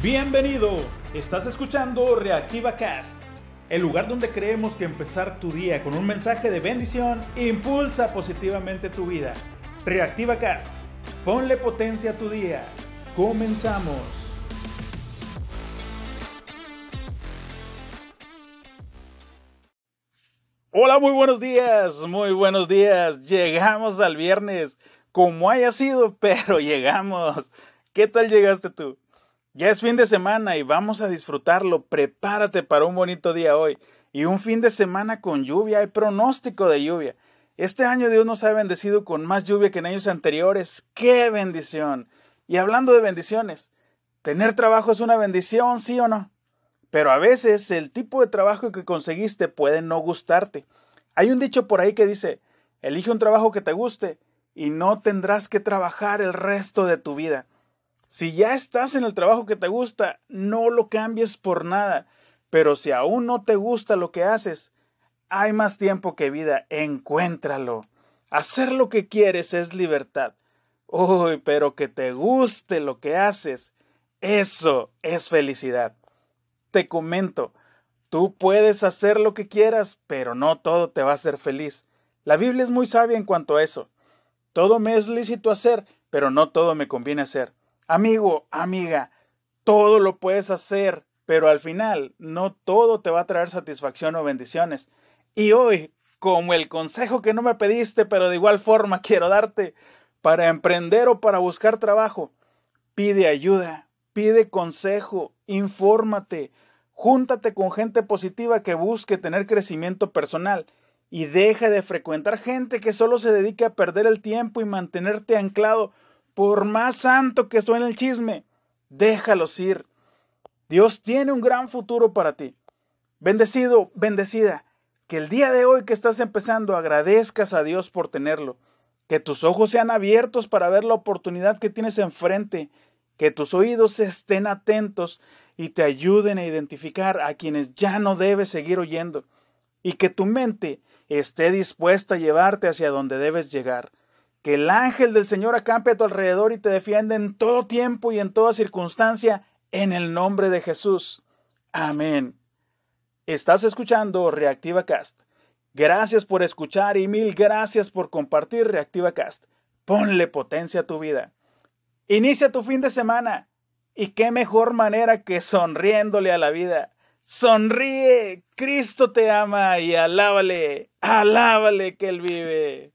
Bienvenido, estás escuchando Reactiva Cast, el lugar donde creemos que empezar tu día con un mensaje de bendición impulsa positivamente tu vida. Reactiva Cast, ponle potencia a tu día. Comenzamos. Hola, muy buenos días, muy buenos días. Llegamos al viernes, como haya sido, pero llegamos. ¿Qué tal llegaste tú? Ya es fin de semana y vamos a disfrutarlo. Prepárate para un bonito día hoy. Y un fin de semana con lluvia. Hay pronóstico de lluvia. Este año Dios nos ha bendecido con más lluvia que en años anteriores. ¡Qué bendición! Y hablando de bendiciones, ¿tener trabajo es una bendición, sí o no? Pero a veces el tipo de trabajo que conseguiste puede no gustarte. Hay un dicho por ahí que dice, elige un trabajo que te guste y no tendrás que trabajar el resto de tu vida. Si ya estás en el trabajo que te gusta, no lo cambies por nada. Pero si aún no te gusta lo que haces, hay más tiempo que vida, encuéntralo. Hacer lo que quieres es libertad. Uy, pero que te guste lo que haces, eso es felicidad. Te comento, tú puedes hacer lo que quieras, pero no todo te va a hacer feliz. La Biblia es muy sabia en cuanto a eso. Todo me es lícito hacer, pero no todo me conviene hacer. Amigo, amiga, todo lo puedes hacer, pero al final no todo te va a traer satisfacción o bendiciones. Y hoy, como el consejo que no me pediste, pero de igual forma quiero darte, para emprender o para buscar trabajo, pide ayuda, pide consejo, infórmate, júntate con gente positiva que busque tener crecimiento personal y deja de frecuentar gente que solo se dedique a perder el tiempo y mantenerte anclado por más santo que suene el chisme, déjalos ir. Dios tiene un gran futuro para ti. Bendecido, bendecida, que el día de hoy que estás empezando agradezcas a Dios por tenerlo. Que tus ojos sean abiertos para ver la oportunidad que tienes enfrente. Que tus oídos estén atentos y te ayuden a identificar a quienes ya no debes seguir oyendo. Y que tu mente esté dispuesta a llevarte hacia donde debes llegar. Que el ángel del Señor acampe a tu alrededor y te defienda en todo tiempo y en toda circunstancia, en el nombre de Jesús. Amén. Estás escuchando Reactiva Cast. Gracias por escuchar y mil gracias por compartir Reactiva Cast. Ponle potencia a tu vida. Inicia tu fin de semana. Y qué mejor manera que sonriéndole a la vida. Sonríe, Cristo te ama y alábale, alábale que Él vive.